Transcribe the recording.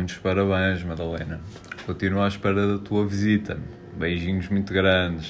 muitos parabéns, Madalena. Continuo à espera da tua visita. Beijinhos muito grandes.